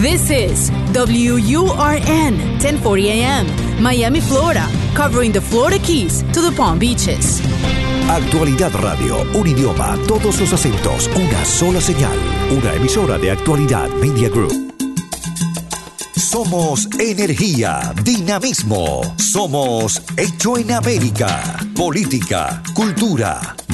This is WURN 1040 AM, Miami, Florida, covering the Florida Keys to the Palm Beaches. Actualidad Radio, un idioma, todos los acentos, una sola señal. Una emisora de Actualidad Media Group. Somos energía, dinamismo. Somos Hecho en América. Política, cultura,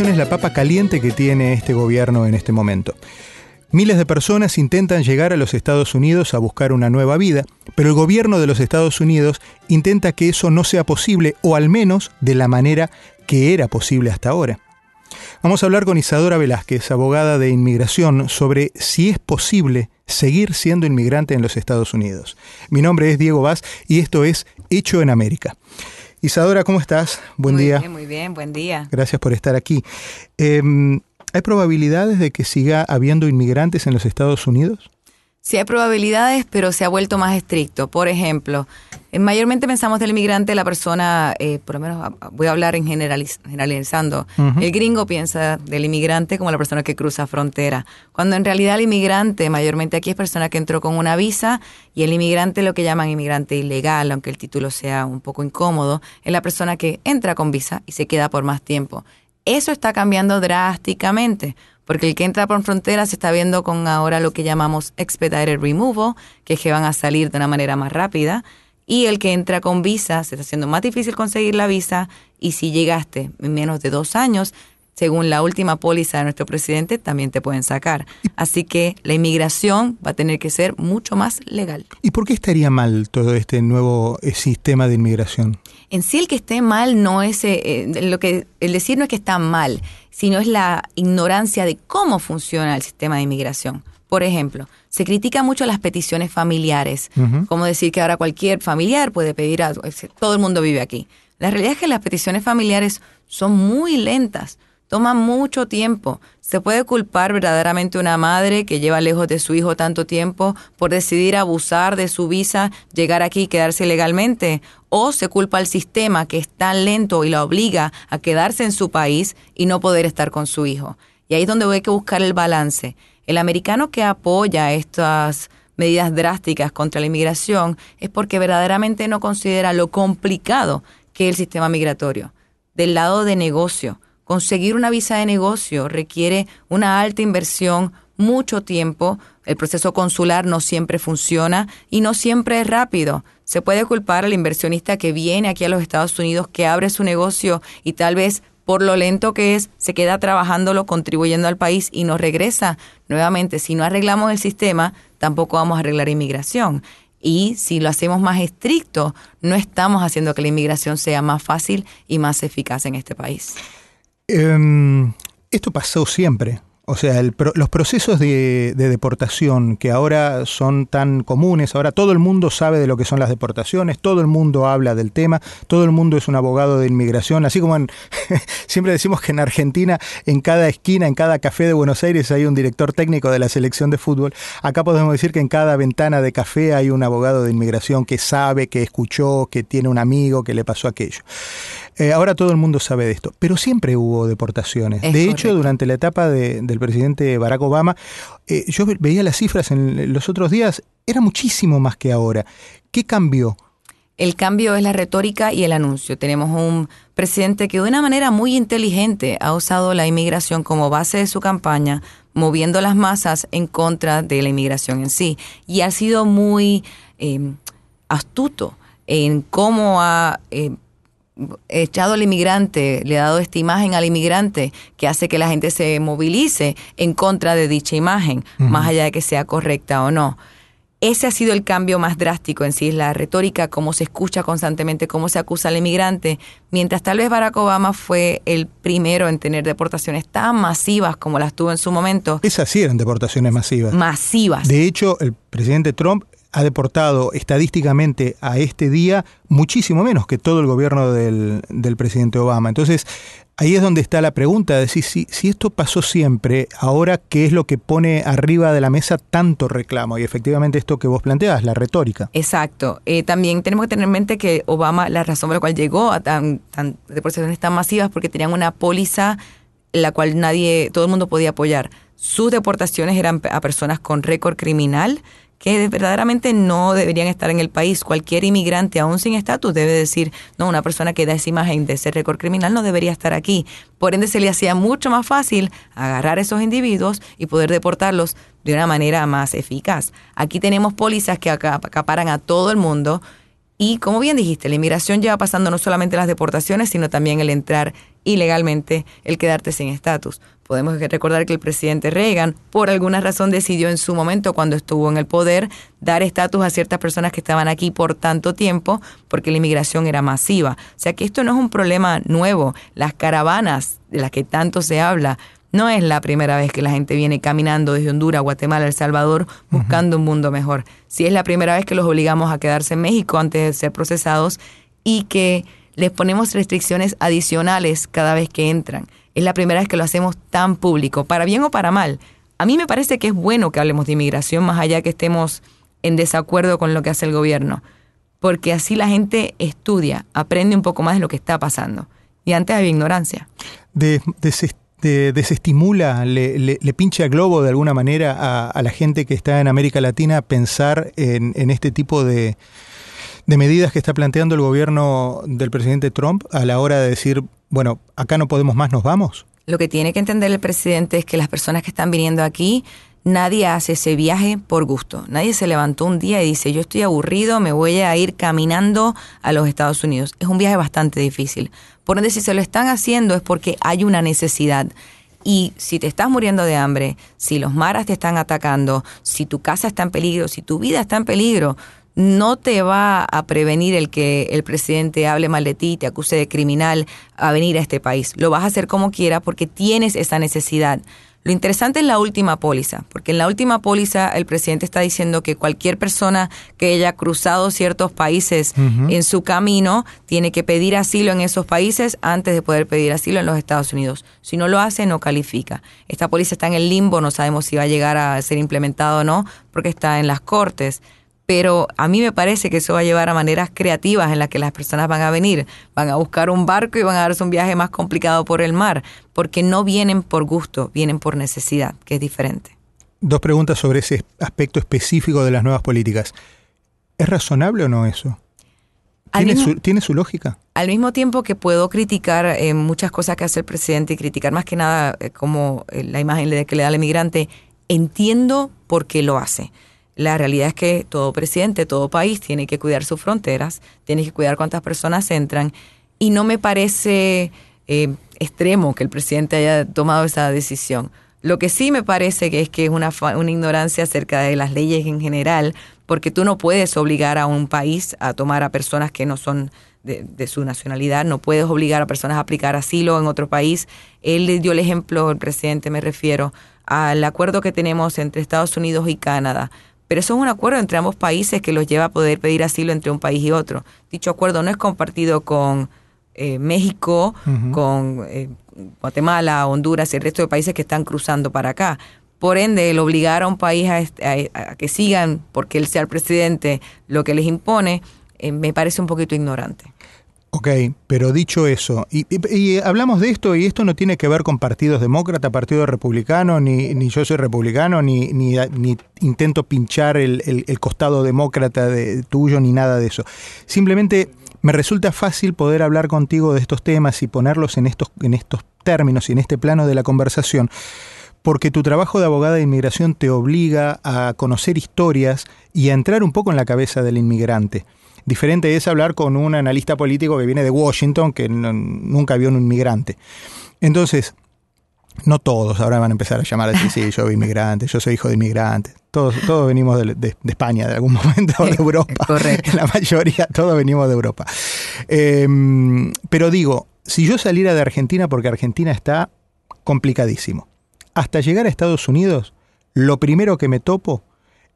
Es la papa caliente que tiene este gobierno en este momento. Miles de personas intentan llegar a los Estados Unidos a buscar una nueva vida, pero el gobierno de los Estados Unidos intenta que eso no sea posible, o al menos de la manera que era posible hasta ahora. Vamos a hablar con Isadora Velázquez, abogada de inmigración, sobre si es posible seguir siendo inmigrante en los Estados Unidos. Mi nombre es Diego Vaz y esto es Hecho en América. Isadora, ¿cómo estás? Buen muy día. Bien, muy bien, buen día. Gracias por estar aquí. Eh, ¿Hay probabilidades de que siga habiendo inmigrantes en los Estados Unidos? Sí hay probabilidades, pero se ha vuelto más estricto. Por ejemplo, eh, mayormente pensamos del inmigrante, la persona, eh, por lo menos ah, ah, voy a hablar en generalizando, el gringo piensa del inmigrante como la persona que cruza frontera, cuando en realidad el inmigrante, mayormente aquí es persona que entró con una visa y el inmigrante, lo que llaman inmigrante ilegal, aunque el título sea un poco incómodo, es la persona que entra con visa y se queda por más tiempo. Eso está cambiando drásticamente, porque el que entra por frontera se está viendo con ahora lo que llamamos expedited removal, que es que van a salir de una manera más rápida, y el que entra con visa se está haciendo más difícil conseguir la visa, y si llegaste en menos de dos años, según la última póliza de nuestro presidente, también te pueden sacar. Así que la inmigración va a tener que ser mucho más legal. ¿Y por qué estaría mal todo este nuevo eh, sistema de inmigración? En sí el que esté mal no es eh, eh, lo que el decir no es que está mal, sino es la ignorancia de cómo funciona el sistema de inmigración. Por ejemplo, se critica mucho las peticiones familiares, como decir que ahora cualquier familiar puede pedir a todo el mundo vive aquí. La realidad es que las peticiones familiares son muy lentas toma mucho tiempo. Se puede culpar verdaderamente una madre que lleva lejos de su hijo tanto tiempo por decidir abusar de su visa, llegar aquí y quedarse legalmente. O se culpa al sistema que es tan lento y la obliga a quedarse en su país y no poder estar con su hijo. Y ahí es donde hay que buscar el balance. El americano que apoya estas medidas drásticas contra la inmigración es porque verdaderamente no considera lo complicado que es el sistema migratorio. Del lado de negocio, Conseguir una visa de negocio requiere una alta inversión, mucho tiempo, el proceso consular no siempre funciona y no siempre es rápido. Se puede culpar al inversionista que viene aquí a los Estados Unidos, que abre su negocio y tal vez por lo lento que es, se queda trabajándolo, contribuyendo al país y no regresa. Nuevamente, si no arreglamos el sistema, tampoco vamos a arreglar inmigración. Y si lo hacemos más estricto, no estamos haciendo que la inmigración sea más fácil y más eficaz en este país. Em, esto pasó siempre. O sea, los procesos de, deportación que ahora son tan comunes, ahora todo el mundo sabe de lo que son las deportaciones, todo el mundo habla del tema, todo el mundo es un abogado de inmigración, así como siempre decimos que en Argentina, en cada esquina, en cada café de Buenos Aires hay un director técnico de la selección de fútbol, acá podemos decir que en cada ventana de café hay un abogado de inmigración que sabe, que escuchó, que tiene un amigo, que le pasó aquello. Eh, ahora todo el mundo sabe de esto, pero siempre hubo deportaciones. de hecho, durante la etapa del presidente Barack Obama, eh, yo veía las cifras en los otros días, era muchísimo más que ahora. ¿Qué cambió? El cambio es la retórica y el anuncio. Tenemos un presidente que de una manera muy inteligente ha usado la inmigración como base de su campaña, moviendo las masas en contra de la inmigración en sí. Y ha sido muy eh, astuto en cómo ha echado al inmigrante, le ha dado esta imagen al inmigrante que hace que la gente se movilice en contra de dicha imagen, más allá de que sea correcta o no. ese ha sido el cambio más drástico en sí, es la retórica, cómo se escucha constantemente, cómo se acusa al inmigrante, mientras tal vez Barack Obama fue el primero en tener deportaciones tan masivas como las tuvo en su momento. Esas sí eran deportaciones masivas. Masivas. De hecho, el presidente Trump ha deportado estadísticamente a este día muchísimo menos que todo el gobierno del, del presidente Obama. Entonces, ahí es donde está la pregunta, de decir, si, si esto pasó siempre, ahora qué es lo que pone arriba de la mesa tanto reclamo. Y efectivamente esto que vos planteas, la retórica. Exacto. Eh, también tenemos que tener en mente que Obama, la razón por la cual llegó a tan, tan deportaciones tan masivas, porque tenían una póliza la cual nadie, todo el mundo podía apoyar. Sus deportaciones eran a personas con récord criminal, que verdaderamente no deberían estar en el país. Cualquier inmigrante, aún sin estatus, debe decir, no, una persona que da esa imagen de ser récord criminal no debería estar aquí. Por ende, se le hacía mucho más fácil agarrar a esos individuos y poder deportarlos de una manera más eficaz. Aquí tenemos pólizas que acaparan a todo el mundo. Y como bien dijiste, la inmigración lleva pasando no solamente las deportaciones, sino también el entrar ilegalmente, el quedarte sin estatus. Podemos recordar que el presidente Reagan, por alguna razón, decidió en su momento, cuando estuvo en el poder, dar estatus a ciertas personas que estaban aquí por tanto tiempo, porque la inmigración era masiva. O sea que esto no es un problema nuevo. Las caravanas de las que tanto se habla, no es la primera vez que la gente viene caminando desde Honduras, Guatemala, El Salvador buscando un mundo mejor. Sí es la primera vez que los obligamos a quedarse en México antes de ser procesados y que les ponemos restricciones adicionales cada vez que entran. Es la primera vez que lo hacemos tan público, para bien o para mal. A mí me parece que es bueno que hablemos de inmigración, más allá que estemos en desacuerdo con lo que hace el gobierno, porque así la gente estudia, aprende un poco más de lo que está pasando. Y antes había ignorancia. De, desestimula, le, le, pincha globo de alguna manera a, la gente que está en América Latina pensar en, este tipo de, de medidas que está planteando el gobierno del presidente Trump a la hora de decir bueno, acá no podemos más, nos vamos. Lo que tiene que entender el presidente es que las personas que están viniendo aquí, nadie hace ese viaje por gusto. Nadie se levantó un día y dice, yo estoy aburrido, me voy a ir caminando a los Estados Unidos. Es un viaje bastante difícil. Por ende, si se lo están haciendo es porque hay una necesidad. Y si te estás muriendo de hambre, si los maras te están atacando, si tu casa está en peligro, si tu vida está en peligro, no te va a prevenir el que el presidente hable mal de ti, te acuse de criminal a venir a este país. Lo vas a hacer como quiera porque tienes esa necesidad. Lo interesante es la última póliza, porque en la última póliza el presidente está diciendo que cualquier persona que haya cruzado ciertos países en su camino tiene que pedir asilo en esos países antes de poder pedir asilo en los Estados Unidos. Si no lo hace, no califica. Esta póliza está en el limbo, no sabemos si va a llegar a ser implementado o no, porque está en las cortes pero a mí me parece que eso va a llevar a maneras creativas en las que las personas van a venir, van a buscar un barco y van a darse un viaje más complicado por el mar, porque no vienen por gusto, vienen por necesidad, que es diferente. Dos preguntas sobre ese aspecto específico de las nuevas políticas. ¿Es razonable o no eso? ¿Tiene, su, ¿Tiene, su, lógica? Al mismo tiempo que puedo criticar eh, muchas cosas que hace el presidente y criticar más que nada eh, como eh, la imagen que le da al emigrante, entiendo por qué lo hace. La realidad es que todo presidente, todo país tiene que cuidar sus fronteras, tiene que cuidar cuántas personas entran y no me parece eh, extremo que el presidente haya tomado esa decisión. Lo que sí me parece que es que es una, una ignorancia acerca de las leyes en general, porque tú no puedes obligar a un país a tomar a personas que no son de, de, su nacionalidad, no puedes obligar a personas a aplicar asilo en otro país. Él dio el ejemplo, el presidente me refiero, al acuerdo que tenemos entre Estados Unidos y Canadá pero eso es un acuerdo entre ambos países que los lleva a poder pedir asilo entre un país y otro. Dicho acuerdo no es compartido con eh, México, con eh, Guatemala, Honduras y el resto de países que están cruzando para acá. Por ende, el obligar a un país a, que sigan, porque él sea el presidente, lo que les impone, eh, me parece un poquito ignorante. Ok, pero dicho eso, y, hablamos de esto y esto no tiene que ver con partidos demócrata, partido republicano, ni, ni yo soy republicano, ni, ni, intento pinchar el, el, costado demócrata de, tuyo, ni nada de eso. Simplemente me resulta fácil poder hablar contigo de estos temas y ponerlos en estos, en estos términos y en este plano de la conversación, porque tu trabajo de abogada de inmigración te obliga a conocer historias y a entrar un poco en la cabeza del inmigrante. Diferente es hablar con un analista político que viene de Washington, que nunca vio un inmigrante. Entonces, no todos, ahora van a empezar a llamar a decir, sí, yo soy inmigrante, yo soy hijo de inmigrante. Todos, todos venimos de, de- de España de algún momento, o de Europa. Correcto. La mayoría, todos venimos de Europa. Eh, pero digo, si yo saliera de Argentina, porque Argentina está complicadísimo, hasta llegar a Estados Unidos, lo primero que me topo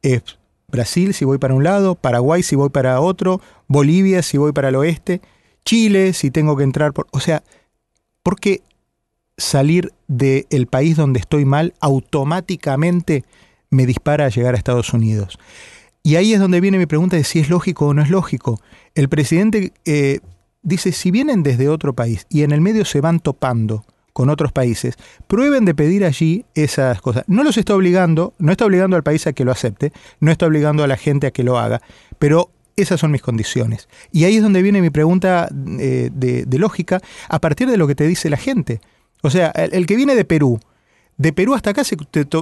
es Brasil si voy para un lado, Paraguay si voy para otro, Bolivia si voy para el oeste, Chile si tengo que entrar por... O sea, ¿por qué salir del país donde estoy mal automáticamente me dispara a llegar a Estados Unidos? Y ahí es donde viene mi pregunta de si es lógico o no es lógico. El presidente eh, dice, si vienen desde otro país y en el medio se van topando con otros países, prueben de pedir allí esas cosas. No los está obligando, no está obligando al país a que lo acepte, no está obligando a la gente a que lo haga, pero esas son mis condiciones. Y ahí es donde viene mi pregunta eh, de, lógica, a partir de lo que te dice la gente. O sea, el, que viene de Perú, de Perú hasta acá se,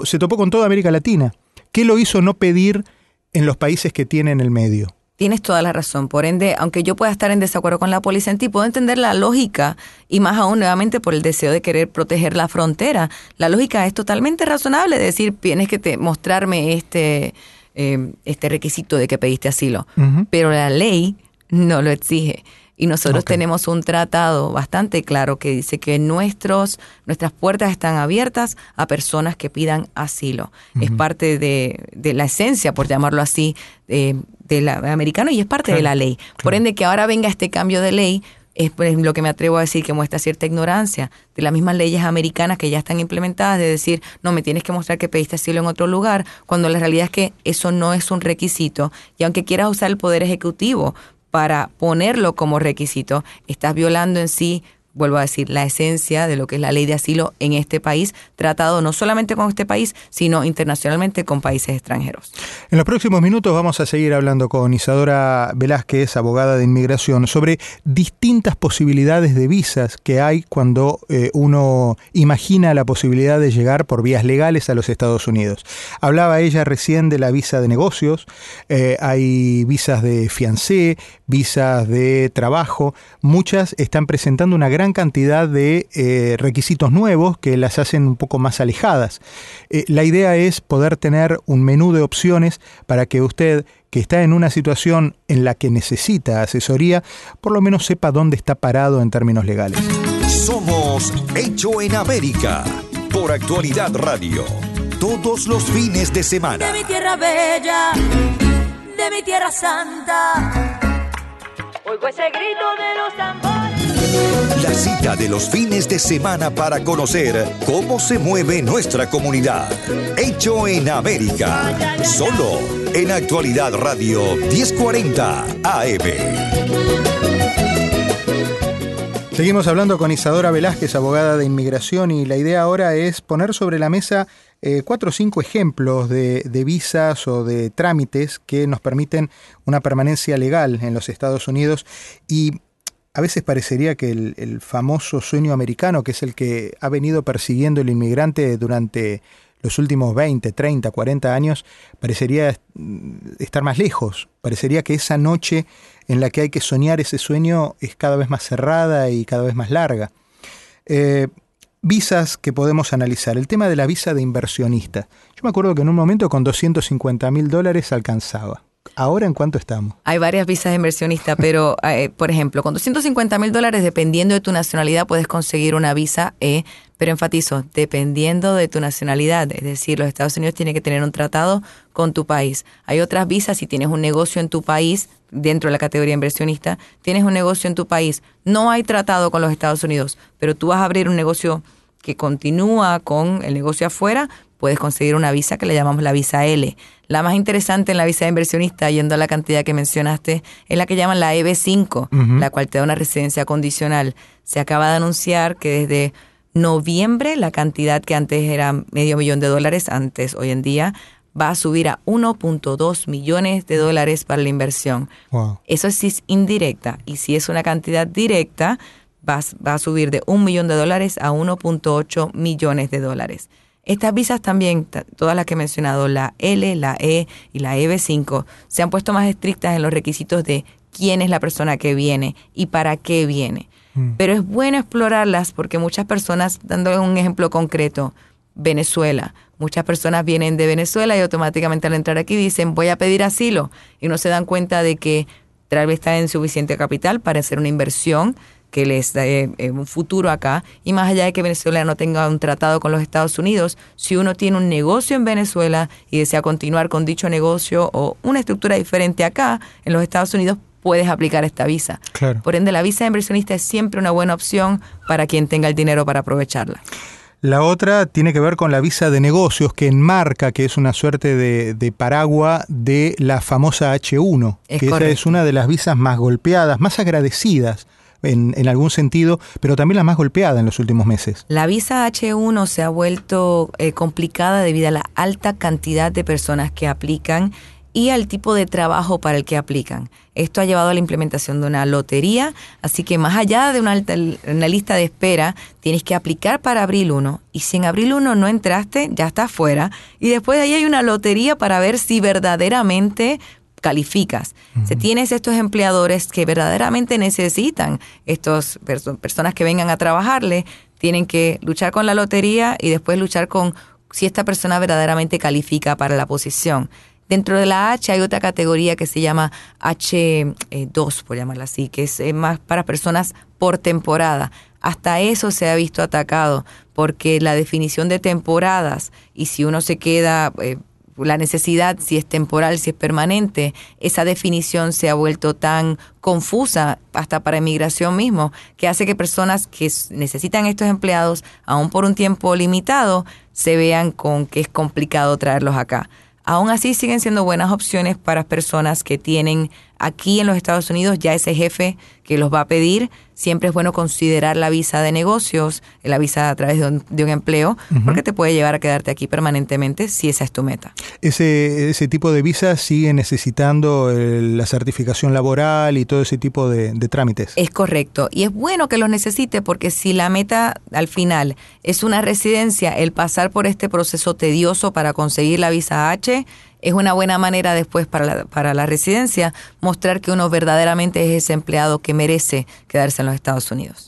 se topó con toda América Latina. ¿Qué lo hizo no pedir en los países que tienen el medio? Tienes toda la razón. Por ende, aunque yo pueda estar en desacuerdo con la policía en ti, puedo entender la lógica y más aún nuevamente por el deseo de querer proteger la frontera. La lógica es totalmente razonable, decir, tienes que te- mostrarme este, eh, este requisito de que pediste asilo. Pero la ley no lo exige. Y nosotros tenemos un tratado bastante claro que dice que nuestros, nuestras puertas están abiertas a personas que pidan asilo. Es parte de, de la esencia, por llamarlo así, de, del americano y es parte de la ley. Por ende, que ahora venga este cambio de ley es lo que me atrevo a decir que muestra cierta ignorancia de las mismas leyes americanas que ya están implementadas, de decir, no, me tienes que mostrar que pediste asilo en otro lugar, cuando la realidad es que eso no es un requisito. Y aunque quieras usar el Poder Ejecutivo para ponerlo como requisito, estás violando en sí, vuelvo a decir, la esencia de lo que es la ley de asilo en este país, tratado no solamente con este país, sino internacionalmente con países extranjeros. En los próximos minutos vamos a seguir hablando con Isadora Velázquez, abogada de inmigración, sobre distintas posibilidades de visas que hay cuando eh, uno imagina la posibilidad de llegar por vías legales a los Estados Unidos. Hablaba ella recién de la visa de negocios, eh, hay visas de fiancé, visas de trabajo, muchas están presentando una gran cantidad de eh, requisitos nuevos que las hacen un poco más alejadas. Eh, la idea es poder tener un menú de opciones para que usted que está en una situación en la que necesita asesoría, por lo menos sepa dónde está parado en términos legales. Somos Hecho en América por Actualidad Radio. Todos los fines de semana. de mi tierra bella, de mi tierra santa. Oigo ese grito de los tambores. La cita de los fines de semana para conocer cómo se mueve nuestra comunidad. Hecho en América. Solo en Actualidad Radio 1040 AM. Seguimos hablando con Isadora Velázquez, abogada de inmigración, y la idea ahora es poner sobre la mesa eh, cuatro o cinco ejemplos de, de visas o de trámites que nos permiten una permanencia legal en los Estados Unidos y a veces parecería que el, famoso sueño americano, que es el que ha venido persiguiendo el inmigrante durante los últimos 20, 30, 40 años, parecería estar más lejos. Parecería que esa noche en la que hay que soñar ese sueño es cada vez más cerrada y cada vez más larga. Eh, visas que podemos analizar. El tema de la visa de inversionista. Yo me acuerdo que en un momento con 250 mil dólares alcanzaba. Ahora en cuánto estamos. Hay varias visas de inversionista, pero, eh, por ejemplo, con 250 mil dólares, dependiendo de tu nacionalidad, puedes conseguir una visa E, pero enfatizo, dependiendo de tu nacionalidad. Es decir, los Estados Unidos tienen que tener un tratado con tu país. Hay otras visas si tienes un negocio en tu país, dentro de la categoría inversionista, tienes un negocio en tu país. No hay tratado con los Estados Unidos, pero tú vas a abrir un negocio que continúa con el negocio afuera, puedes conseguir una visa que le llamamos la visa L. La más interesante en la visa de inversionista, yendo a la cantidad que mencionaste, es la que llaman la EB5, la cual te da una residencia condicional. Se acaba de anunciar que desde noviembre la cantidad que antes era medio millón de dólares, antes hoy en día, va a subir a 1.2 millones de dólares para la inversión. Wow. Eso sí es indirecta. Y si es una cantidad directa, va, va a subir de un millón de dólares a 1.8 millones de dólares. Estas visas también, ta- todas las que he mencionado, la L, la E y la EB5, se han puesto más estrictas en los requisitos de quién es la persona que viene y para qué viene. Mm. Pero es bueno explorarlas porque muchas personas, dando un ejemplo concreto, Venezuela. Muchas personas vienen de Venezuela y automáticamente al entrar aquí dicen voy a pedir asilo y no se dan cuenta de que tal vez está en suficiente capital para hacer una inversión que les dé eh, un futuro acá. Y más allá de que Venezuela no tenga un tratado con los Estados Unidos, si uno tiene un negocio en Venezuela y desea continuar con dicho negocio o una estructura diferente acá, en los Estados Unidos, puedes aplicar esta visa. Claro. Por ende, la visa de inversionista es siempre una buena opción para quien tenga el dinero para aprovecharla. La otra tiene que ver con la visa de negocios que enmarca, que es una suerte de, de paraguas de la famosa H1, Es que esa es una de las visas más golpeadas, más agradecidas en, algún sentido, pero también la más golpeada en los últimos meses. La visa H1 se ha vuelto eh, complicada debido a la alta cantidad de personas que aplican y al tipo de trabajo para el que aplican. Esto ha llevado a la implementación de una lotería, así que más allá de una, alta- una lista de espera, tienes que aplicar para abril 1 y si en abril 1 no entraste, ya estás fuera y después de ahí hay una lotería para ver si verdaderamente calificas. Se tienes estos empleadores que verdaderamente necesitan perso- personas que vengan a trabajarle, tienen que luchar con la lotería y después luchar con si esta persona verdaderamente califica para la posición. Dentro de la H hay otra categoría que se llama H2, por llamarla así, que es eh, más para personas por temporada. Hasta eso se ha visto atacado, porque la definición de temporadas y si uno se queda, eh, la necesidad, si es temporal, si es permanente, esa definición se ha vuelto tan confusa hasta para inmigración mismo, que hace que personas que necesitan estos empleados, aún por un tiempo limitado, se vean con que es complicado traerlos acá. Aún así siguen siendo buenas opciones para personas que tienen aquí en los Estados Unidos ya ese jefe que los va a pedir. Siempre es bueno considerar la visa de negocios, la visa a través de un, de un empleo, porque te puede llevar a quedarte aquí permanentemente si esa es tu meta. Ese, ese tipo de visas sigue necesitando eh, la certificación laboral y todo ese tipo de, de trámites. Es correcto. Y es bueno que los necesite porque si la meta al final es una residencia, el pasar por este proceso tedioso para conseguir la visa H es una buena manera después para la, para la residencia mostrar que uno verdaderamente es ese empleado que merece quedarse en los Estados Unidos.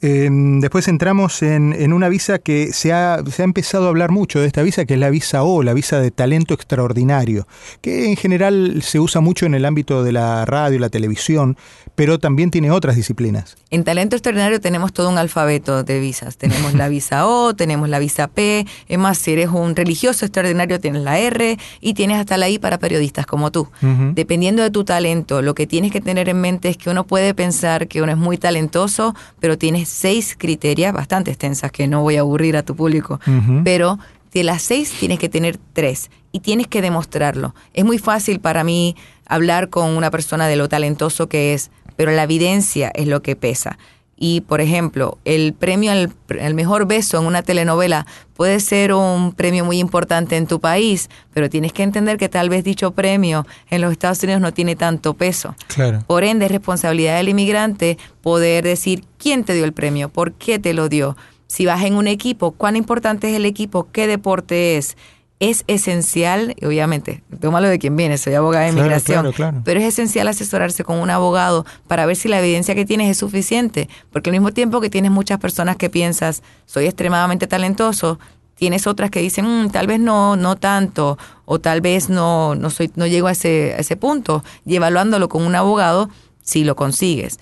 Eh, después entramos en, en una visa que se ha, se ha empezado a hablar mucho de esta visa, que es la visa O, la visa de talento extraordinario, que en general se usa mucho en el ámbito de la radio y la televisión, pero también tiene otras disciplinas. En talento extraordinario tenemos todo un alfabeto de visas. Tenemos la visa O, tenemos la visa P. Es más, si eres un religioso extraordinario, tienes la R y tienes hasta la I para periodistas como tú. Dependiendo de tu talento, lo que tienes que tener en mente es que uno puede pensar que uno es muy talentoso, pero tienes seis criterios bastante extensas que no voy a aburrir a tu público. Pero de las seis tienes que tener tres y tienes que demostrarlo. Es muy fácil para mí hablar con una persona de lo talentoso que es, pero la evidencia es lo que pesa. Y, por ejemplo, el premio al, al mejor beso en una telenovela puede ser un premio muy importante en tu país, pero tienes que entender que tal vez dicho premio en los Estados Unidos no tiene tanto peso. Claro. Por ende, es responsabilidad del inmigrante poder decir quién te dio el premio, por qué te lo dio. Si vas en un equipo, cuán importante es el equipo, qué deporte es. Es esencial, y obviamente, tómalo de quien viene, soy abogada de Claro, inmigración, claro, claro. pero es esencial asesorarse con un abogado para ver si la evidencia que tienes es suficiente, porque al mismo tiempo que tienes muchas personas que piensas, soy extremadamente talentoso, tienes otras que dicen, "Mm, tal vez no, no tanto, o tal vez no, no, soy, no llego a ese, a ese punto, y evaluándolo con un abogado, si lo consigues.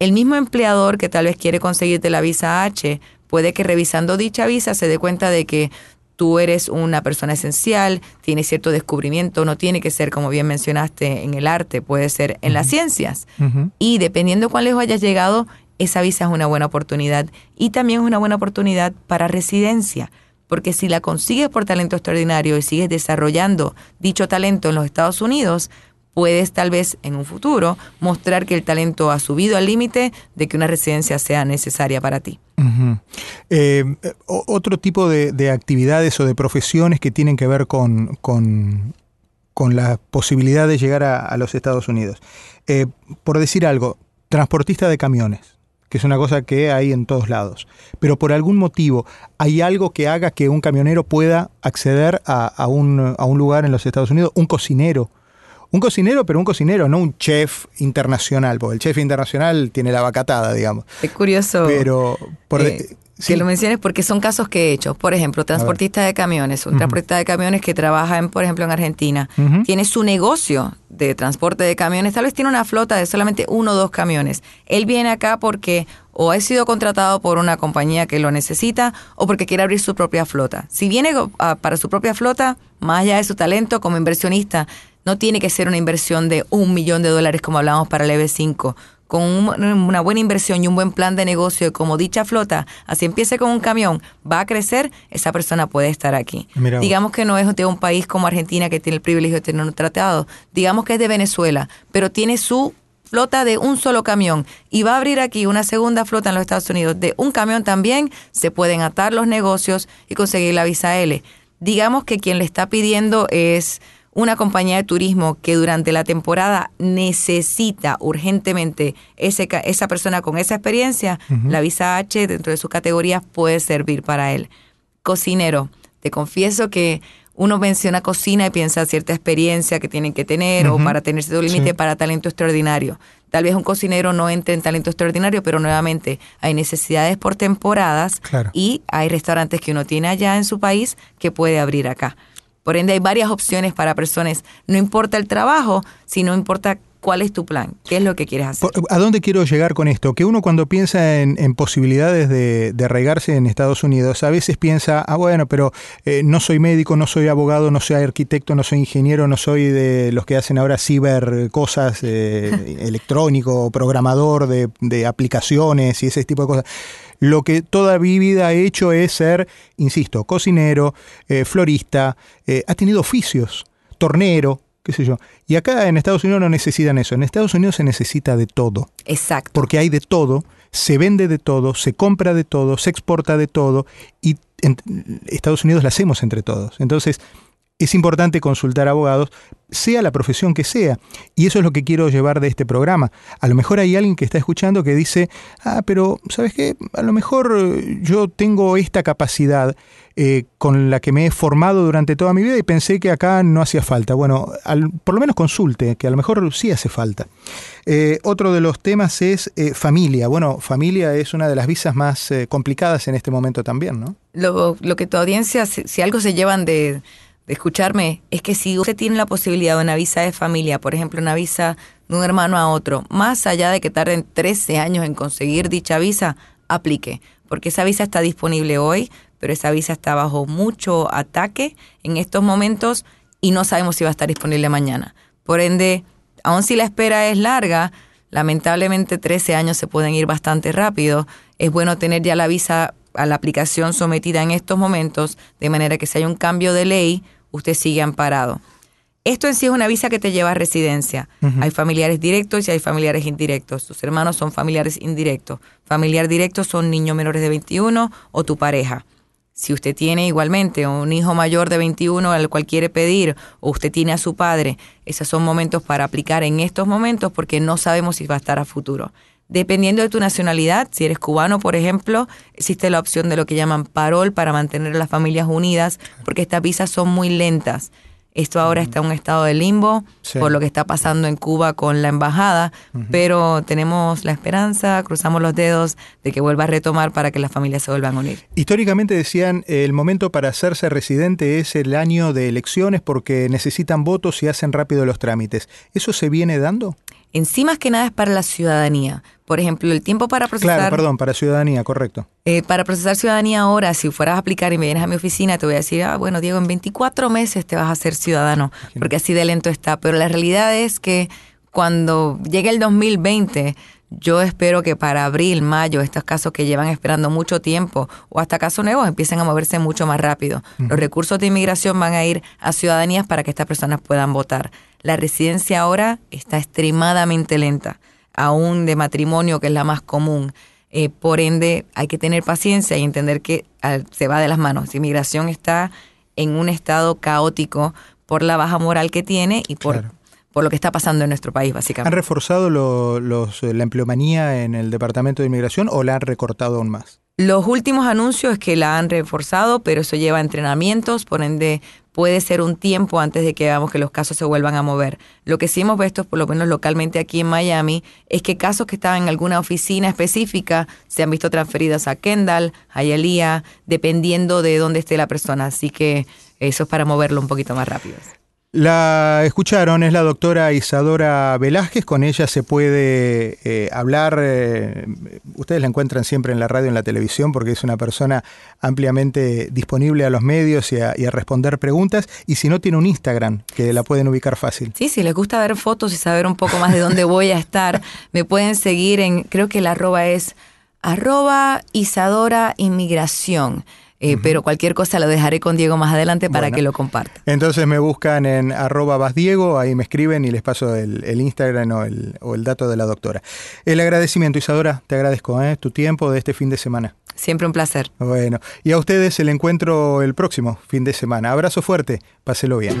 El mismo empleador que tal vez quiere conseguirte la visa H, puede que revisando dicha visa se dé cuenta de que tú eres una persona esencial, tienes cierto descubrimiento, no tiene que ser, como bien mencionaste, en el arte, puede ser en las ciencias. Y dependiendo cuán lejos hayas llegado, esa visa es una buena oportunidad. Y también es una buena oportunidad para residencia. Porque si la consigues por talento extraordinario y sigues desarrollando dicho talento en los Estados Unidos, puedes tal vez en un futuro mostrar que el talento ha subido al límite de que una residencia sea necesaria para ti. Eh, otro tipo de, de actividades o de profesiones que tienen que ver con, con, la posibilidad de llegar a, los Estados Unidos. Eh, por decir algo, transportista de camiones, que es una cosa que hay en todos lados. Pero por algún motivo, ¿hay algo que haga que un camionero pueda acceder a un, a un lugar en los Estados Unidos? Un cocinero, Un cocinero, pero un cocinero, no un chef internacional, porque el chef internacional tiene la vacatada, digamos. Es curioso. Pero por eh, de- Que lo menciones porque son casos que he hecho. Por ejemplo, transportista de camiones, un transportista de camiones que trabaja, en, por ejemplo, en Argentina, tiene su negocio de transporte de camiones, tal vez tiene una flota de solamente uno o dos camiones. Él viene acá porque o ha sido contratado por una compañía que lo necesita o porque quiere abrir su propia flota. Si viene ah, para su propia flota, más allá de su talento como inversionista, no tiene que ser una inversión de un millón de dólares como hablamos para el EV5 con un- una buena inversión y un buen plan de negocio, y como dicha flota, así empiece con un camión, va a crecer, esa persona puede estar aquí. Mira digamos que no es de un país como Argentina que tiene el privilegio de tener un tratado, digamos que es de Venezuela, pero tiene su flota de un solo camión y va a abrir aquí una segunda flota en los Estados Unidos de un camión también, se pueden atar los negocios y conseguir la visa L. Digamos que quien le está pidiendo es una compañía de turismo que durante la temporada necesita urgentemente ese, esa persona con esa experiencia, la visa H dentro de sus categorías puede servir para él. Cocinero, te confieso que uno menciona cocina y piensa cierta experiencia que tienen que tener o para tener cierto límite Sí. para talento extraordinario. Tal vez un cocinero no entre en talento extraordinario, pero nuevamente hay necesidades por temporadas Claro. y hay restaurantes que uno tiene allá en su país que puede abrir acá. Por ende, hay varias opciones para personas. No importa el trabajo, sino importa cuál es tu plan, qué es lo que quieres hacer. ¿A dónde quiero llegar con esto? Que uno cuando piensa en, en posibilidades de, de arraigarse en Estados Unidos, a veces piensa, ah, bueno, pero eh, no soy médico, no soy abogado, no soy arquitecto, no soy ingeniero, no soy de los que hacen ahora ciber cosas, eh, electrónico, programador de, de aplicaciones y ese tipo de cosas. Lo que toda mi vida he hecho es ser, insisto, cocinero, eh, florista, eh, ha tenido oficios, tornero, qué sé yo. Y acá en Estados Unidos no necesitan eso. En Estados Unidos se necesita de todo, Exacto. porque hay de todo, se vende de todo, se compra de todo, se exporta de todo, y en Estados Unidos la hacemos entre todos. Entonces, es importante consultar abogados, sea la profesión que sea. Y eso es lo que quiero llevar de este programa. A lo mejor hay alguien que está escuchando que dice, ah, pero, ¿sabes qué? A lo mejor eh, yo tengo esta capacidad eh, con la que me he formado durante toda mi vida y pensé que acá no hacía falta. Bueno, por lo menos consulte, que a lo mejor sí hace falta. Eh, otro de los temas es familia. Bueno, familia es una de las visas más complicadas en este momento también, ¿no? Lo, que tu audiencia, si algo se llevan de, escucharme, es que si usted tiene la posibilidad de una visa de familia, por ejemplo, una visa de un hermano a otro, más allá de que tarden 13 años en conseguir dicha visa, aplique, porque esa visa está disponible hoy, pero esa visa está bajo mucho ataque en estos momentos y no sabemos si va a estar disponible mañana. Por ende, aun si la espera es larga, lamentablemente 13 años se pueden ir bastante rápido. Es bueno tener ya la visa a la aplicación sometida en estos momentos, de manera que si hay un cambio de ley, usted sigue amparado. Esto en sí es una visa que te lleva a residencia. Hay familiares directos y hay familiares indirectos. Tus hermanos son familiares indirectos. Familiar directo son niños menores de 21 o tu pareja. Si usted tiene igualmente un hijo mayor de 21 al cual quiere pedir, o usted tiene a su padre, esos son momentos para aplicar en estos momentos porque no sabemos si va a estar a futuro. Dependiendo de tu nacionalidad, si eres cubano, por ejemplo, existe la opción de lo que llaman parol para mantener a las familias unidas, porque estas visas son muy lentas. Esto ahora está en un estado de limbo Sí. por lo que está pasando en Cuba con la embajada, pero tenemos la esperanza, cruzamos los dedos de que vuelva a retomar para que las familias se vuelvan a unir. Históricamente decían el momento para hacerse residente es el año de elecciones porque necesitan votos y hacen rápido los trámites. ¿Eso se viene dando? En sí, más que nada es para la ciudadanía. Por ejemplo, el tiempo para procesar, Claro, perdón, para ciudadanía, correcto. eh, para procesar ciudadanía ahora, si fueras a aplicar y me vienes a mi oficina, te voy a decir, ah, bueno, Diego, en 24 meses te vas a hacer ciudadano, porque así de lento está. Pero la realidad es que cuando llegue el 2020, yo espero que para abril, mayo, estos casos que llevan esperando mucho tiempo o hasta casos nuevos empiecen a moverse mucho más rápido. Los recursos de inmigración van a ir a ciudadanías para que estas personas puedan votar. La residencia ahora está extremadamente lenta, aún de matrimonio, que es la más común. Eh, por ende, hay que tener paciencia y entender que ah, se va de las manos. Inmigración está en un estado caótico por la baja moral que tiene y por, Claro. por lo que está pasando en nuestro país, ¿Han básicamente. reforzado lo- los, la empleomanía en el Departamento de Inmigración o la han recortado aún más? Los últimos anuncios es que la han reforzado, pero eso lleva entrenamientos, por ende puede ser un tiempo antes de que veamos que los casos se vuelvan a mover. Lo que sí hemos visto, por lo menos localmente aquí en Miami, es que casos que estaban en alguna oficina específica se han visto transferidas a Kendall, a Yalía, dependiendo de dónde esté la persona. Así que eso es para moverlo un poquito más rápido. La escucharon, es la doctora Isadora Velázquez, con ella se puede eh, hablar, eh, ustedes la encuentran siempre en la radio, en la televisión, porque es una persona ampliamente disponible a los medios y a, responder preguntas, y si no tiene un Instagram, que la pueden ubicar fácil. Sí, si les gusta ver fotos y saber un poco más de dónde voy a estar, me pueden seguir en, creo que la arroba es arroba Isadora Inmigración. Eh, pero cualquier cosa lo dejaré con Diego más adelante para que lo comparta. Entonces me buscan en arroba basdiego, ahí me escriben y les paso el, Instagram o el, o el, dato de la doctora. El agradecimiento, Isadora, te agradezco ¿eh? tu tiempo de este fin de semana. Siempre un placer. Bueno, y a ustedes el encuentro el próximo fin de semana. Abrazo fuerte, páselo bien.